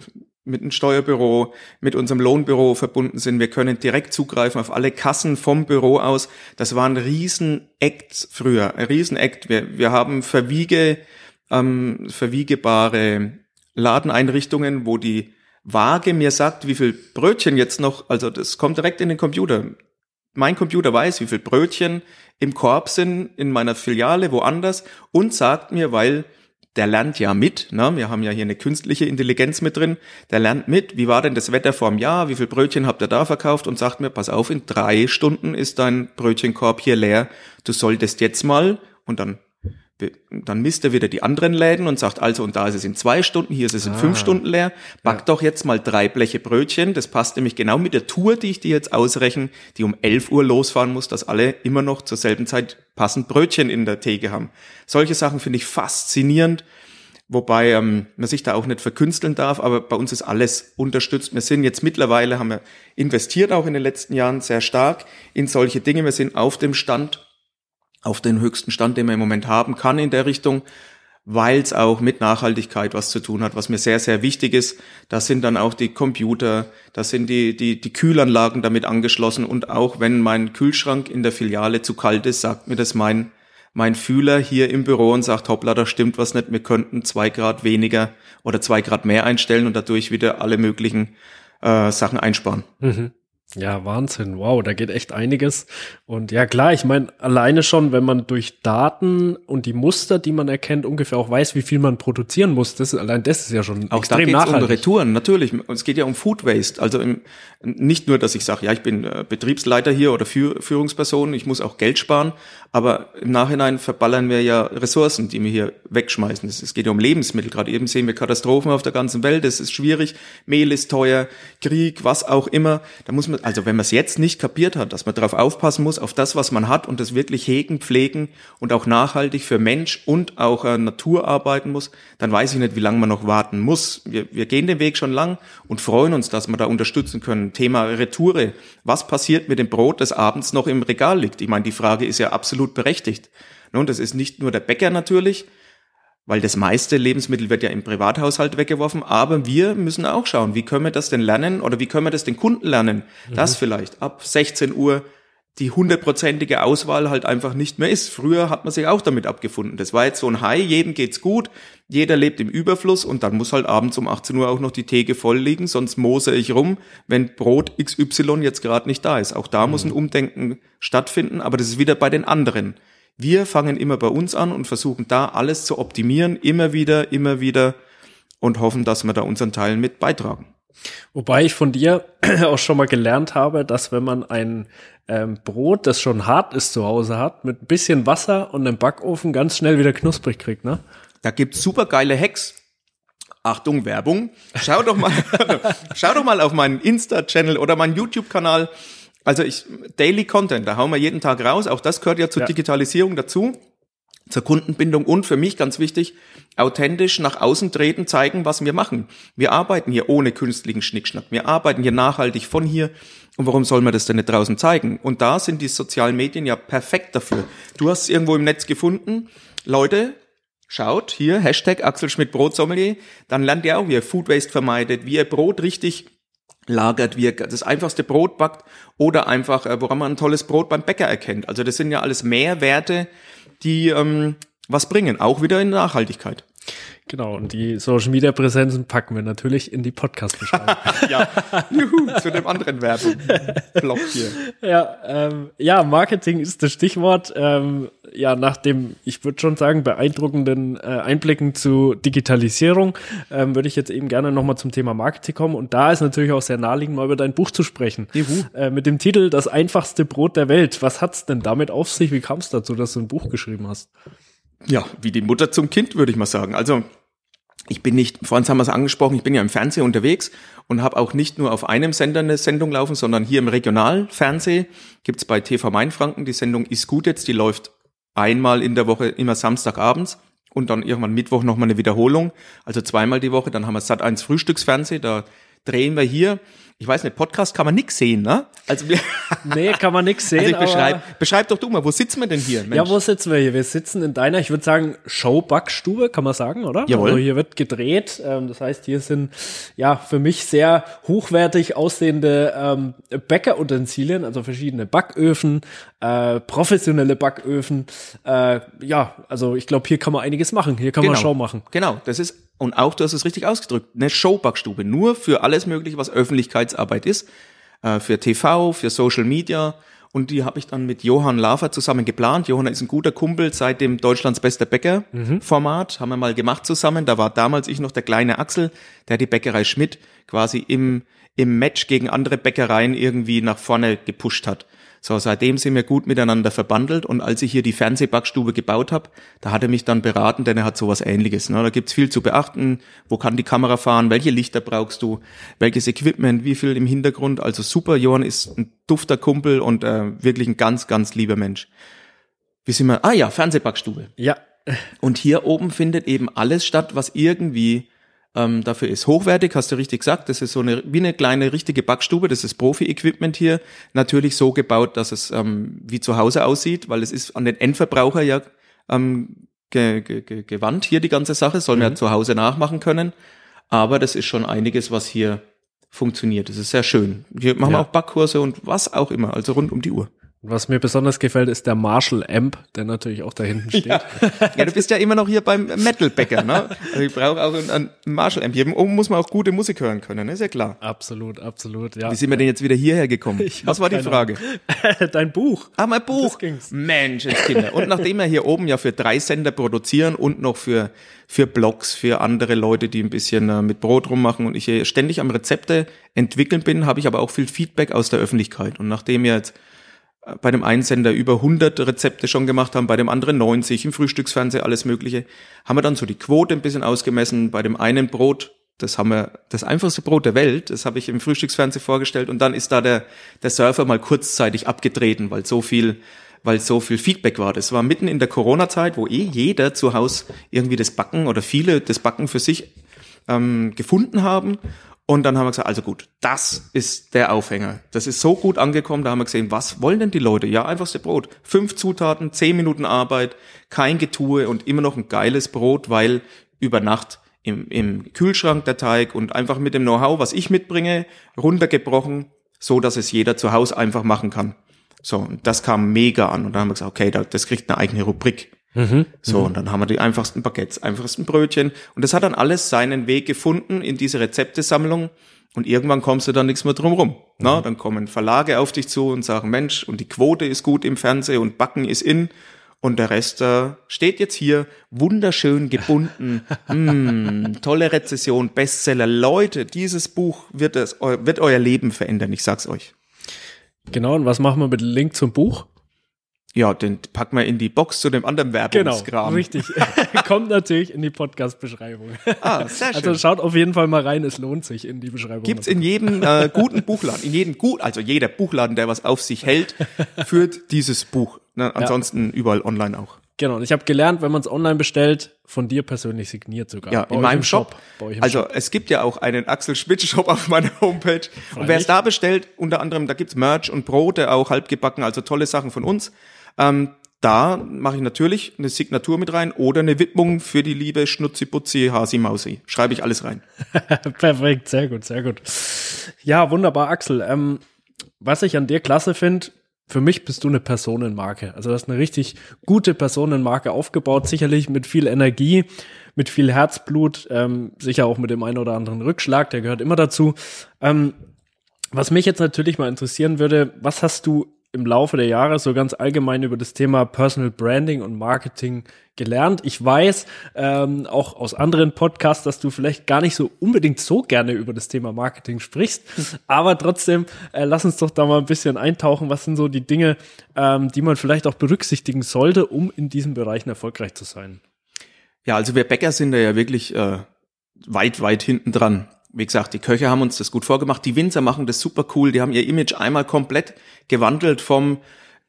mit dem Steuerbüro, mit unserem Lohnbüro verbunden sind. Wir können direkt zugreifen auf alle Kassen vom Büro aus. Das war ein Riesen-Act früher, ein Riesen-Act. Wir, wir haben verwiege, ähm, verwiegebare Ladeneinrichtungen, wo die Waage mir sagt, wie viel Brötchen jetzt noch, also das kommt direkt in den Computer. Mein Computer weiß, wie viel Brötchen im Korb sind in meiner Filiale woanders und sagt mir, weil der lernt ja mit, ne? wir haben ja hier eine künstliche Intelligenz mit drin, der lernt mit, wie war denn das Wetter vorm Jahr, wie viel Brötchen habt ihr da verkauft? Und sagt mir, pass auf, in drei Stunden ist dein Brötchenkorb hier leer, du solltest jetzt mal, und dann dann misst er wieder die anderen Läden und sagt, also und da ist es in zwei Stunden, hier ist es in ah, fünf Stunden leer. Back ja. doch jetzt mal drei Bleche Brötchen. Das passt nämlich genau mit der Tour, die ich dir jetzt ausrechne, die um elf Uhr losfahren muss, dass alle immer noch zur selben Zeit passend Brötchen in der Theke haben. Solche Sachen finde ich faszinierend, wobei ähm, man sich da auch nicht verkünsteln darf, aber bei uns ist alles unterstützt. Wir sind jetzt mittlerweile, haben wir investiert auch in den letzten Jahren sehr stark in solche Dinge. Wir sind auf dem Stand auf den höchsten Stand, den man im Moment haben kann in der Richtung, weil es auch mit Nachhaltigkeit was zu tun hat, was mir sehr, sehr wichtig ist. Da sind dann auch die Computer, da sind die, die, die Kühlanlagen damit angeschlossen und auch wenn mein Kühlschrank in der Filiale zu kalt ist, sagt mir das mein, mein Fühler hier im Büro und sagt, hoppla, da stimmt was nicht, wir könnten zwei Grad weniger oder zwei Grad mehr einstellen und dadurch wieder alle möglichen äh, Sachen einsparen. Mhm. Ja, Wahnsinn. Wow, da geht echt einiges. Und ja, klar, ich meine, alleine schon, wenn man durch Daten und die Muster, die man erkennt, ungefähr auch weiß, wie viel man produzieren muss, das, allein das ist ja schon auch extrem da geht's um Retouren, natürlich. Es geht ja um Food Waste. Also im, nicht nur, dass ich sage, ja, ich bin äh, Betriebsleiter hier oder Führ Führungsperson, ich muss auch Geld sparen, aber im Nachhinein verballern wir ja Ressourcen, die wir hier wegschmeißen. Es geht ja um Lebensmittel. Gerade eben sehen wir Katastrophen auf der ganzen Welt. Es ist schwierig. Mehl ist teuer, Krieg, was auch immer. Da muss man, also wenn man es jetzt nicht kapiert hat, dass man darauf aufpassen muss, auf das, was man hat und das wirklich hegen, pflegen und auch nachhaltig für Mensch und auch äh, Natur arbeiten muss, dann weiß ich nicht, wie lange man noch warten muss. Wir, wir gehen den Weg schon lang und freuen uns, dass wir da unterstützen können. Thema Retoure. Was passiert mit dem Brot, das abends noch im Regal liegt? Ich meine, die Frage ist ja absolut berechtigt. Und das ist nicht nur der Bäcker natürlich, weil das meiste Lebensmittel wird ja im Privathaushalt weggeworfen, aber wir müssen auch schauen, wie können wir das denn lernen oder wie können wir das den Kunden lernen, mhm. dass vielleicht ab 16 Uhr die hundertprozentige Auswahl halt einfach nicht mehr ist. Früher hat man sich auch damit abgefunden. Das war jetzt so ein High, jedem geht's gut, jeder lebt im Überfluss und dann muss halt abends um 18 Uhr auch noch die Theke voll liegen, sonst mose ich rum, wenn Brot XY jetzt gerade nicht da ist. Auch da mhm. muss ein Umdenken stattfinden, aber das ist wieder bei den anderen. Wir fangen immer bei uns an und versuchen da alles zu optimieren, immer wieder, immer wieder und hoffen, dass wir da unseren Teil mit beitragen. Wobei ich von dir auch schon mal gelernt habe, dass wenn man ein ähm, Brot, das schon hart ist, zu Hause hat, mit ein bisschen Wasser und einem Backofen ganz schnell wieder knusprig kriegt, ne? Da gibt's super geile Hacks. Achtung, Werbung. Schau doch mal, schau doch mal auf meinen Insta-Channel oder meinen YouTube-Kanal. Also ich, Daily Content, da hauen wir jeden Tag raus. Auch das gehört ja zur ja. Digitalisierung dazu zur Kundenbindung und für mich ganz wichtig, authentisch nach außen treten, zeigen, was wir machen. Wir arbeiten hier ohne künstlichen Schnickschnack. Wir arbeiten hier nachhaltig von hier. Und warum soll man das denn nicht draußen zeigen? Und da sind die sozialen Medien ja perfekt dafür. Du hast es irgendwo im Netz gefunden. Leute, schaut hier, Hashtag Axel Schmidt Brotsommelier. Dann lernt ihr auch, wie ihr Food Waste vermeidet, wie ihr Brot richtig lagert, wie ihr das einfachste Brot backt oder einfach, äh, woran man ein tolles Brot beim Bäcker erkennt. Also das sind ja alles Mehrwerte, die ähm, was bringen, auch wieder in Nachhaltigkeit. Genau, und die Social Media Präsenzen packen wir natürlich in die Podcast-Beschreibung. ja, Juhu, zu dem anderen Werbeblock hier. Ja, ähm, ja, Marketing ist das Stichwort. Ähm, ja, nach dem, ich würde schon sagen, beeindruckenden äh, Einblicken zu Digitalisierung, ähm, würde ich jetzt eben gerne nochmal zum Thema Marketing kommen. Und da ist natürlich auch sehr naheliegend, mal über dein Buch zu sprechen. Juhu. Äh, mit dem Titel Das einfachste Brot der Welt. Was hat's denn damit auf sich? Wie kam es dazu, dass du ein Buch geschrieben hast? Ja, wie die Mutter zum Kind, würde ich mal sagen. Also ich bin nicht, vorhin haben wir es angesprochen, ich bin ja im Fernsehen unterwegs und habe auch nicht nur auf einem Sender eine Sendung laufen, sondern hier im Regionalfernsehen gibt's bei TV Mainfranken die Sendung Ist gut jetzt, die läuft einmal in der Woche, immer Samstagabends und dann irgendwann Mittwoch nochmal eine Wiederholung, also zweimal die Woche. Dann haben wir Sat 1 Frühstücksfernseh, da drehen wir hier ich weiß nicht, Podcast kann man nix sehen, ne? Also wir Nee, kann man nix sehen. Also ich beschreib, beschreib doch du mal, wo sitzen wir denn hier? Mensch? Ja, wo sitzen wir hier? Wir sitzen in deiner, ich würde sagen, Showbackstube, kann man sagen, oder? Jawohl. Also hier wird gedreht. Ähm, das heißt, hier sind ja für mich sehr hochwertig aussehende ähm, Bäckerutensilien, also verschiedene Backöfen, äh, professionelle Backöfen. Äh, ja, also ich glaube, hier kann man einiges machen. Hier kann genau. man Show machen. Genau, das ist und auch, du hast es richtig ausgedrückt, eine Showbackstube. Nur für alles Mögliche, was Öffentlichkeitsarbeit ist. Äh, für TV, für Social Media. Und die habe ich dann mit Johann Lafer zusammen geplant. Johann ist ein guter Kumpel seit dem Deutschlands bester Bäcker Format. Mhm. Haben wir mal gemacht zusammen. Da war damals ich noch der kleine Axel, der die Bäckerei Schmidt quasi im, im Match gegen andere Bäckereien irgendwie nach vorne gepusht hat. So, seitdem sind wir gut miteinander verbandelt und als ich hier die Fernsehbackstube gebaut habe, da hat er mich dann beraten, denn er hat sowas ähnliches. Ne? Da gibt's viel zu beachten. Wo kann die Kamera fahren? Welche Lichter brauchst du? Welches Equipment? Wie viel im Hintergrund? Also super, Johann ist ein dufter Kumpel und äh, wirklich ein ganz, ganz lieber Mensch. Wie sind wir? Ah ja, Fernsehbackstube. Ja. Und hier oben findet eben alles statt, was irgendwie ähm, dafür ist. Hochwertig, hast du richtig gesagt, das ist so eine, wie eine kleine richtige Backstube, das ist Profi-Equipment hier, natürlich so gebaut, dass es ähm, wie zu Hause aussieht, weil es ist an den Endverbraucher ja ähm, ge, ge, ge, gewandt hier die ganze Sache, soll man mhm. ja zu Hause nachmachen können, aber das ist schon einiges, was hier funktioniert. Das ist sehr schön. Hier machen ja. wir auch Backkurse und was auch immer, also rund um die Uhr. Was mir besonders gefällt, ist der Marshall Amp, der natürlich auch da hinten steht. Ja, ja du bist ja immer noch hier beim Metal-Bäcker, ne? Also ich brauche auch einen Marshall Amp. Hier oben muss man auch gute Musik hören können, ist ja klar. Absolut, absolut, ja. Wie sind wir denn jetzt wieder hierher gekommen? Ich Was war die Frage? Dein Buch. Ah, mein Buch. Mensch, Kinder. Und nachdem wir hier oben ja für drei Sender produzieren und noch für, für Blogs, für andere Leute, die ein bisschen äh, mit Brot rummachen und ich hier ständig am Rezepte entwickeln bin, habe ich aber auch viel Feedback aus der Öffentlichkeit. Und nachdem wir jetzt bei dem einen Sender über 100 Rezepte schon gemacht haben, bei dem anderen 90, im Frühstücksfernsehen alles Mögliche, haben wir dann so die Quote ein bisschen ausgemessen. Bei dem einen Brot, das haben wir, das einfachste Brot der Welt, das habe ich im Frühstücksfernsehen vorgestellt und dann ist da der, der Surfer mal kurzzeitig abgetreten, weil so viel, weil so viel Feedback war. Das war mitten in der Corona-Zeit, wo eh jeder zu Hause irgendwie das Backen oder viele das Backen für sich ähm, gefunden haben und dann haben wir gesagt, also gut, das ist der Aufhänger. Das ist so gut angekommen, da haben wir gesehen, was wollen denn die Leute? Ja, einfachste Brot. Fünf Zutaten, zehn Minuten Arbeit, kein Getue und immer noch ein geiles Brot, weil über Nacht im, im Kühlschrank der Teig und einfach mit dem Know-how, was ich mitbringe, runtergebrochen, so dass es jeder zu Hause einfach machen kann. So, und das kam mega an und dann haben wir gesagt, okay, das kriegt eine eigene Rubrik. Mhm, so, mhm. und dann haben wir die einfachsten Baguettes, einfachsten Brötchen. Und das hat dann alles seinen Weg gefunden in diese Rezeptesammlung. Und irgendwann kommst du dann nichts mehr drum rum. Mhm. Na, dann kommen Verlage auf dich zu und sagen, Mensch, und die Quote ist gut im Fernsehen und Backen ist in. Und der Rest äh, steht jetzt hier, wunderschön gebunden, mm, tolle Rezession, Bestseller. Leute, dieses Buch wird, es, wird euer Leben verändern, ich sag's euch. Genau, und was machen wir mit dem Link zum Buch? Ja, den packen wir in die Box zu dem anderen Werbungskram. Genau, richtig. Kommt natürlich in die Podcast-Beschreibung. Ah, sehr also schön. Also schaut auf jeden Fall mal rein, es lohnt sich in die Beschreibung. Gibt's in jedem äh, guten Buchladen, in jedem gut, also jeder Buchladen, der was auf sich hält, führt dieses Buch. Ne? Ansonsten ja. überall online auch. Genau, und ich habe gelernt, wenn man es online bestellt, von dir persönlich signiert sogar. Ja, in meinem Shop. Shop. also Shop. es gibt ja auch einen Axel Schmidt Shop auf meiner Homepage. Freilich. Und wer es da bestellt, unter anderem, da gibt's Merch und Brote auch halb gebacken, also tolle Sachen von uns. Ähm, da mache ich natürlich eine Signatur mit rein oder eine Widmung für die liebe Schnutzi-Putzi, Hasi-Mausi. Schreibe ich alles rein. Perfekt, sehr gut, sehr gut. Ja, wunderbar, Axel. Ähm, was ich an dir klasse finde, für mich bist du eine Personenmarke. Also du hast eine richtig gute Personenmarke aufgebaut, sicherlich mit viel Energie, mit viel Herzblut, ähm, sicher auch mit dem einen oder anderen Rückschlag, der gehört immer dazu. Ähm, was mich jetzt natürlich mal interessieren würde, was hast du im Laufe der Jahre so ganz allgemein über das Thema Personal Branding und Marketing gelernt. Ich weiß ähm, auch aus anderen Podcasts, dass du vielleicht gar nicht so unbedingt so gerne über das Thema Marketing sprichst, aber trotzdem äh, lass uns doch da mal ein bisschen eintauchen. Was sind so die Dinge, ähm, die man vielleicht auch berücksichtigen sollte, um in diesen Bereichen erfolgreich zu sein? Ja, also wir Bäcker sind da ja wirklich äh, weit, weit hinten dran wie gesagt, die Köche haben uns das gut vorgemacht. Die Winzer machen das super cool. Die haben ihr Image einmal komplett gewandelt vom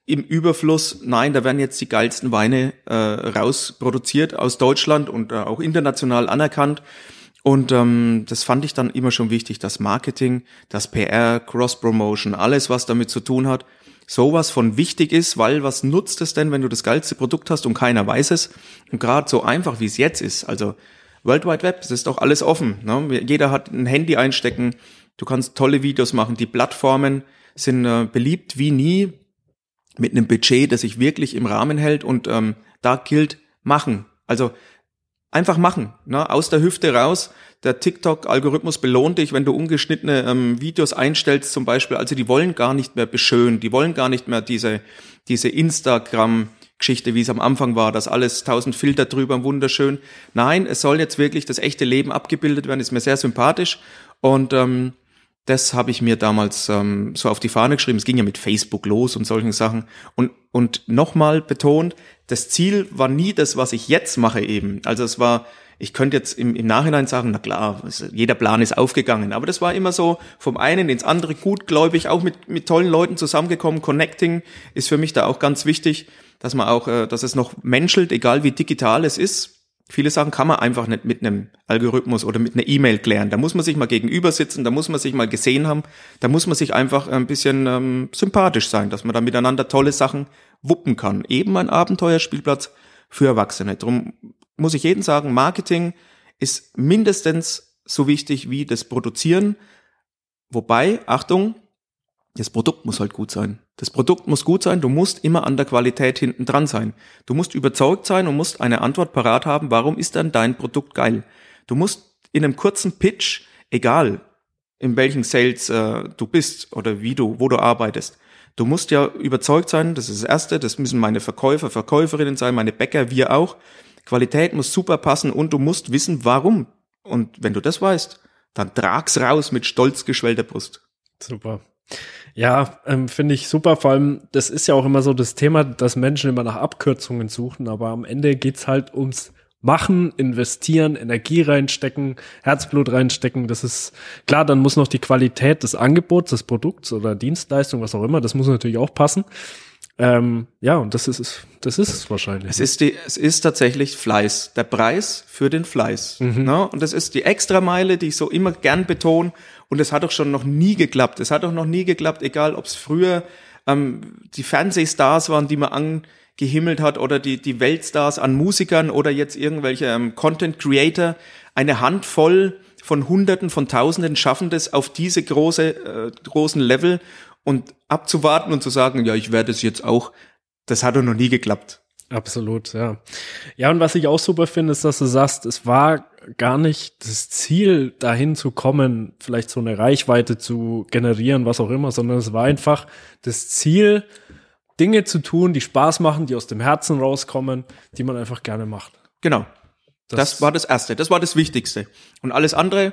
im Überfluss. Nein, da werden jetzt die geilsten Weine äh, rausproduziert aus Deutschland und äh, auch international anerkannt. Und ähm, das fand ich dann immer schon wichtig, das Marketing, das PR, Cross-Promotion, alles, was damit zu tun hat, sowas von wichtig ist, weil was nutzt es denn, wenn du das geilste Produkt hast und keiner weiß es? Und gerade so einfach, wie es jetzt ist, also World Wide Web, es ist doch alles offen. Ne? Jeder hat ein Handy einstecken, du kannst tolle Videos machen, die Plattformen sind äh, beliebt wie nie mit einem Budget, das sich wirklich im Rahmen hält und ähm, da gilt machen. Also einfach machen, ne? aus der Hüfte raus. Der TikTok-Algorithmus belohnt dich, wenn du ungeschnittene ähm, Videos einstellst, zum Beispiel. Also die wollen gar nicht mehr beschönen, die wollen gar nicht mehr diese diese Instagram Geschichte, wie es am Anfang war, dass alles tausend Filter drüber, wunderschön. Nein, es soll jetzt wirklich das echte Leben abgebildet werden, ist mir sehr sympathisch und ähm, das habe ich mir damals ähm, so auf die Fahne geschrieben. Es ging ja mit Facebook los und solchen Sachen. Und, und nochmal betont, das Ziel war nie das, was ich jetzt mache eben. Also es war, ich könnte jetzt im, im Nachhinein sagen, na klar, jeder Plan ist aufgegangen. Aber das war immer so vom einen ins andere gutgläubig, auch mit, mit tollen Leuten zusammengekommen. Connecting ist für mich da auch ganz wichtig, dass man auch, äh, dass es noch menschelt, egal wie digital es ist Viele Sachen kann man einfach nicht mit einem Algorithmus oder mit einer E-Mail klären. Da muss man sich mal gegenüber sitzen, da muss man sich mal gesehen haben, da muss man sich einfach ein bisschen ähm, sympathisch sein, dass man da miteinander tolle Sachen wuppen kann. Eben ein Abenteuerspielplatz für Erwachsene. Drum muss ich jedem sagen, Marketing ist mindestens so wichtig wie das Produzieren. Wobei, Achtung, das Produkt muss halt gut sein. Das Produkt muss gut sein, du musst immer an der Qualität hinten dran sein. Du musst überzeugt sein und musst eine Antwort parat haben, warum ist dann dein Produkt geil? Du musst in einem kurzen Pitch, egal in welchen Sales äh, du bist oder wie du, wo du arbeitest, du musst ja überzeugt sein, das ist das Erste, das müssen meine Verkäufer, Verkäuferinnen sein, meine Bäcker, wir auch. Qualität muss super passen und du musst wissen, warum. Und wenn du das weißt, dann trag's raus mit stolz geschwellter Brust. Super. Ja, ähm, finde ich super. Vor allem, das ist ja auch immer so das Thema, dass Menschen immer nach Abkürzungen suchen, aber am Ende geht's halt ums Machen, investieren, Energie reinstecken, Herzblut reinstecken. Das ist klar, dann muss noch die Qualität des Angebots, des Produkts oder Dienstleistung, was auch immer, das muss natürlich auch passen. Ähm, ja, und das ist es, das ist es wahrscheinlich. Es ist die, es ist tatsächlich Fleiß, der Preis für den Fleiß. Mhm. Ne? Und das ist die Extrameile, die ich so immer gern betone. Und es hat doch schon noch nie geklappt. Es hat doch noch nie geklappt, egal ob es früher ähm, die Fernsehstars waren, die man angehimmelt hat, oder die, die Weltstars an Musikern oder jetzt irgendwelche ähm, Content Creator. Eine Handvoll von Hunderten, von Tausenden schaffen das auf diese große, äh, großen Level und abzuwarten und zu sagen, ja, ich werde es jetzt auch, das hat doch noch nie geklappt. Absolut, ja. Ja, und was ich auch super finde, ist, dass du sagst, es war gar nicht das Ziel, dahin zu kommen, vielleicht so eine Reichweite zu generieren, was auch immer, sondern es war einfach das Ziel, Dinge zu tun, die Spaß machen, die aus dem Herzen rauskommen, die man einfach gerne macht. Genau. Das, das war das Erste, das war das Wichtigste. Und alles andere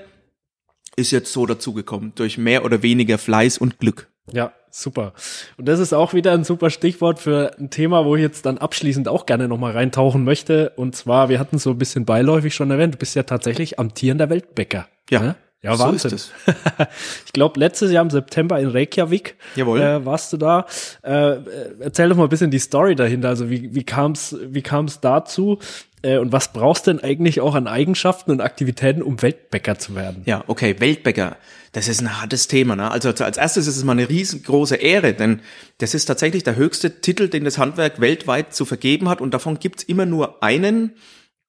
ist jetzt so dazugekommen, durch mehr oder weniger Fleiß und Glück. Ja, super. Und das ist auch wieder ein super Stichwort für ein Thema, wo ich jetzt dann abschließend auch gerne nochmal reintauchen möchte. Und zwar, wir hatten so ein bisschen beiläufig schon erwähnt, du bist ja tatsächlich amtierender Weltbäcker. Ja. Ne? Ja, so Wahnsinn. Ich glaube, letztes Jahr im September in Reykjavik Jawohl. Äh, warst du da. Äh, erzähl doch mal ein bisschen die Story dahinter. Also wie, wie kam es wie kam's dazu? Äh, und was brauchst du denn eigentlich auch an Eigenschaften und Aktivitäten, um Weltbäcker zu werden? Ja, okay, Weltbäcker. Das ist ein hartes Thema. Ne? Also als erstes ist es mal eine riesengroße Ehre, denn das ist tatsächlich der höchste Titel, den das Handwerk weltweit zu vergeben hat. Und davon gibt's immer nur einen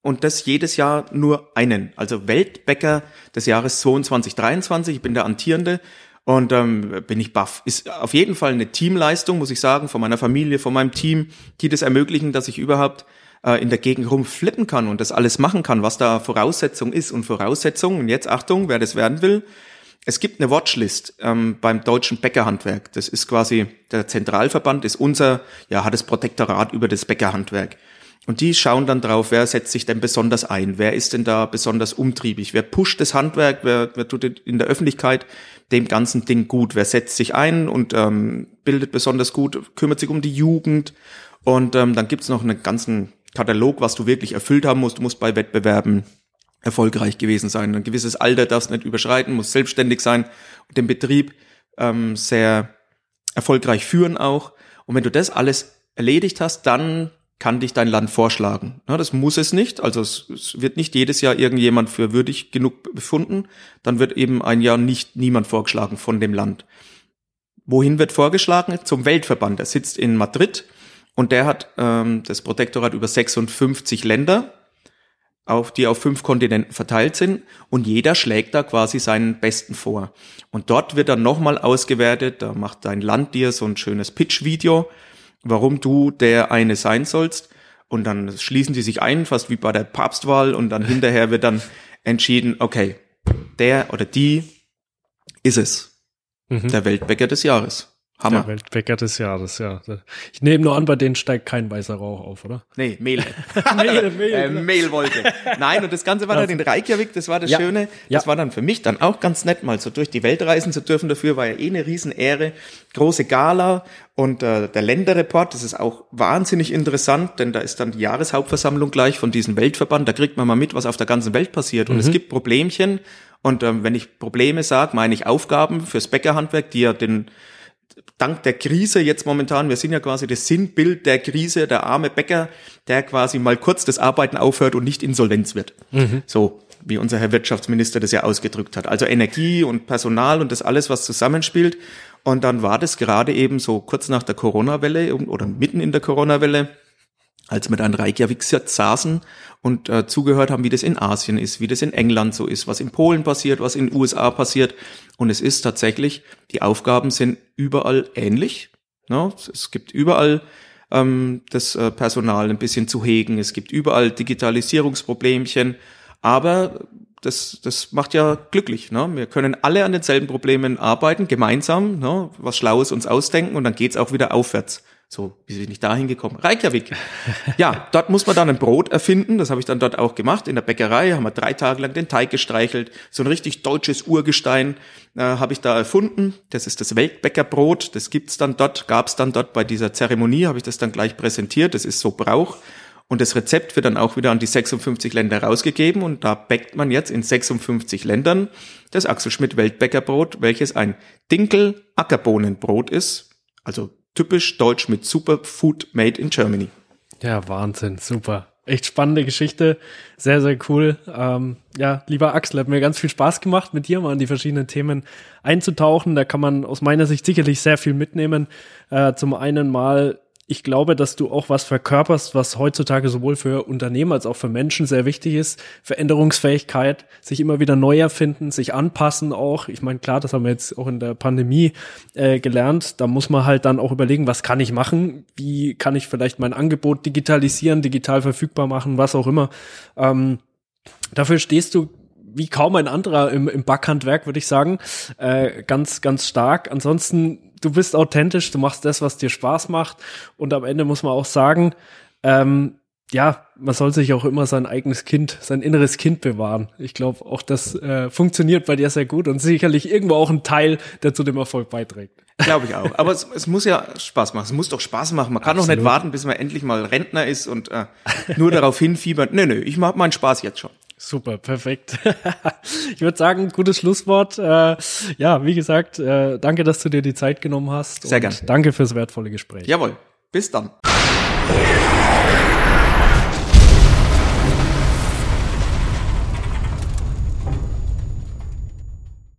und das jedes Jahr nur einen. Also Weltbäcker des Jahres 22, 23. Ich bin der Antierende und ähm, bin ich baff. Ist auf jeden Fall eine Teamleistung, muss ich sagen, von meiner Familie, von meinem Team, die das ermöglichen, dass ich überhaupt äh, in der Gegend rumflippen kann und das alles machen kann, was da Voraussetzung ist. Und Voraussetzung, und jetzt Achtung, wer das werden will, es gibt eine Watchlist ähm, beim deutschen Bäckerhandwerk. Das ist quasi der Zentralverband, ist unser, ja, hat das Protektorat über das Bäckerhandwerk. Und die schauen dann drauf, wer setzt sich denn besonders ein, wer ist denn da besonders umtriebig, wer pusht das Handwerk, wer, wer tut in der Öffentlichkeit dem ganzen Ding gut, wer setzt sich ein und ähm, bildet besonders gut, kümmert sich um die Jugend. Und ähm, dann gibt's noch einen ganzen Katalog, was du wirklich erfüllt haben musst. Du musst bei Wettbewerben erfolgreich gewesen sein. Ein gewisses Alter darfst nicht überschreiten, musst selbstständig sein und den Betrieb ähm, sehr erfolgreich führen auch. Und wenn du das alles erledigt hast, dann kann dich dein Land vorschlagen. Ja, das muss es nicht. Also es, es, wird nicht jedes Jahr irgendjemand für würdig genug befunden. Dann wird eben ein Jahr nicht niemand vorgeschlagen von dem Land. Wohin wird vorgeschlagen? Zum Weltverband. Der sitzt in Madrid und der hat ähm, das Protektorat über 56 Länder, auf, die auf fünf Kontinenten verteilt sind und jeder schlägt da quasi seinen Besten vor. Und dort wird dann nochmal ausgewertet, da macht dein Land dir so ein schönes Pitch-Video, warum du der eine sein sollst. Und dann schließen die sich ein, fast wie bei der Papstwahl, und dann hinterher wird dann entschieden, okay, der oder die ist es. Mhm. Der Weltbäcker des Jahres. Hammer. Der Weltbäcker des Jahres, ja. Ich nehme nur an, bei denen steigt kein weißer Rauch auf, oder? Nee, Mehl. Mehl, Mehl. Äh, Mehlwolke. Nein, und das Ganze war dann in Reykjavik, das war das ja. Schöne. Das ja. war dann für mich dann auch ganz nett, mal so durch die Welt reisen zu dürfen. Dafür war ja eh eine Riesenehre. Große Gala und äh, der Länderreport, das ist auch wahnsinnig interessant, denn da ist dann die Jahreshauptversammlung gleich von diesem Weltverband. Da kriegt man mal mit, was auf der ganzen Welt passiert. Und mhm. es gibt Problemchen. Und ähm, wenn ich Probleme sage, meine ich Aufgaben fürs Bäckerhandwerk, die ja den dank der Krise jetzt momentan, wir sind ja quasi das Sinnbild der Krise, der arme Bäcker, der quasi mal kurz das Arbeiten aufhört und nicht insolvenz wird. Mhm. So, wie unser Herr Wirtschaftsminister das ja ausgedrückt hat. Also Energie und Personal und das alles, was zusammenspielt. Und dann war das gerade eben so kurz nach der Corona-Welle oder mitten in der Corona-Welle, als wir dann Reykjavik saßen und äh, zugehört haben, wie das in Asien ist, wie das in England so ist, was in Polen passiert, was in den USA passiert. Und es ist tatsächlich, die Aufgaben sind überall ähnlich. Ne? Es gibt überall ähm, das äh, Personal ein bisschen zu hegen, es gibt überall Digitalisierungsproblemchen, aber das, das macht ja glücklich. Ne? Wir können alle an denselben Problemen arbeiten, gemeinsam, ne? was Schlaues uns ausdenken und dann geht's auch wieder aufwärts. So, wie bin ich da hingekommen? Reykjavik. Ja, dort muss man dann ein Brot erfinden. Das habe ich dann dort auch gemacht. In der Bäckerei haben wir drei Tage lang den Teig gestreichelt. So ein richtig deutsches Urgestein äh, habe ich da erfunden. Das ist das Weltbäckerbrot. Das gibt's dann dort, gab's dann dort bei dieser Zeremonie, habe ich das dann gleich präsentiert. Das ist so Brauch. Und das Rezept wird dann auch wieder an die 56 Länder rausgegeben und da bäckt man jetzt in 56 Ländern das Axel Schmidt Weltbäckerbrot, welches ein Dinkel-Ackerbohnenbrot ist, also typisch deutsch mit Superfood made in Germany. Ja, Wahnsinn, super. Echt spannende Geschichte, sehr, sehr cool. Ähm, ja, lieber Axel, hat mir ganz viel Spaß gemacht, mit dir mal in die verschiedenen Themen einzutauchen. Da kann man aus meiner Sicht sicherlich sehr viel mitnehmen. Äh, zum einen mal ich glaube, dass du auch was verkörperst, was heutzutage sowohl für Unternehmen als auch für Menschen sehr wichtig ist. Veränderungsfähigkeit, sich immer wieder neu erfinden, sich anpassen auch. Ich meine, klar, das haben wir jetzt auch in der Pandemie äh, gelernt. Da muss man halt dann auch überlegen, was kann ich machen? Wie kann ich vielleicht mein Angebot digitalisieren, digital verfügbar machen, was auch immer. Ähm, dafür stehst du wie kaum ein anderer im, im Backhandwerk, würde ich sagen. Äh, ganz, ganz stark. Ansonsten, du bist authentisch, du machst das, was dir Spaß macht. Und am Ende muss man auch sagen, ähm, ja, man soll sich auch immer sein eigenes Kind, sein inneres Kind bewahren. Ich glaube, auch das äh, funktioniert bei dir sehr gut und sicherlich irgendwo auch ein Teil, der zu dem Erfolg beiträgt. Glaube ich auch. Aber es, es, muss ja Spaß machen. Es muss doch Spaß machen. Man kann Absolut. doch nicht warten, bis man endlich mal Rentner ist und äh, nur darauf hinfiebert. Nö, nö, ich mache meinen Spaß jetzt schon. Super, perfekt. ich würde sagen, gutes Schlusswort. Äh, ja, wie gesagt, äh, danke, dass du dir die Zeit genommen hast. Sehr gerne. Danke fürs wertvolle Gespräch. Jawohl. Bis dann.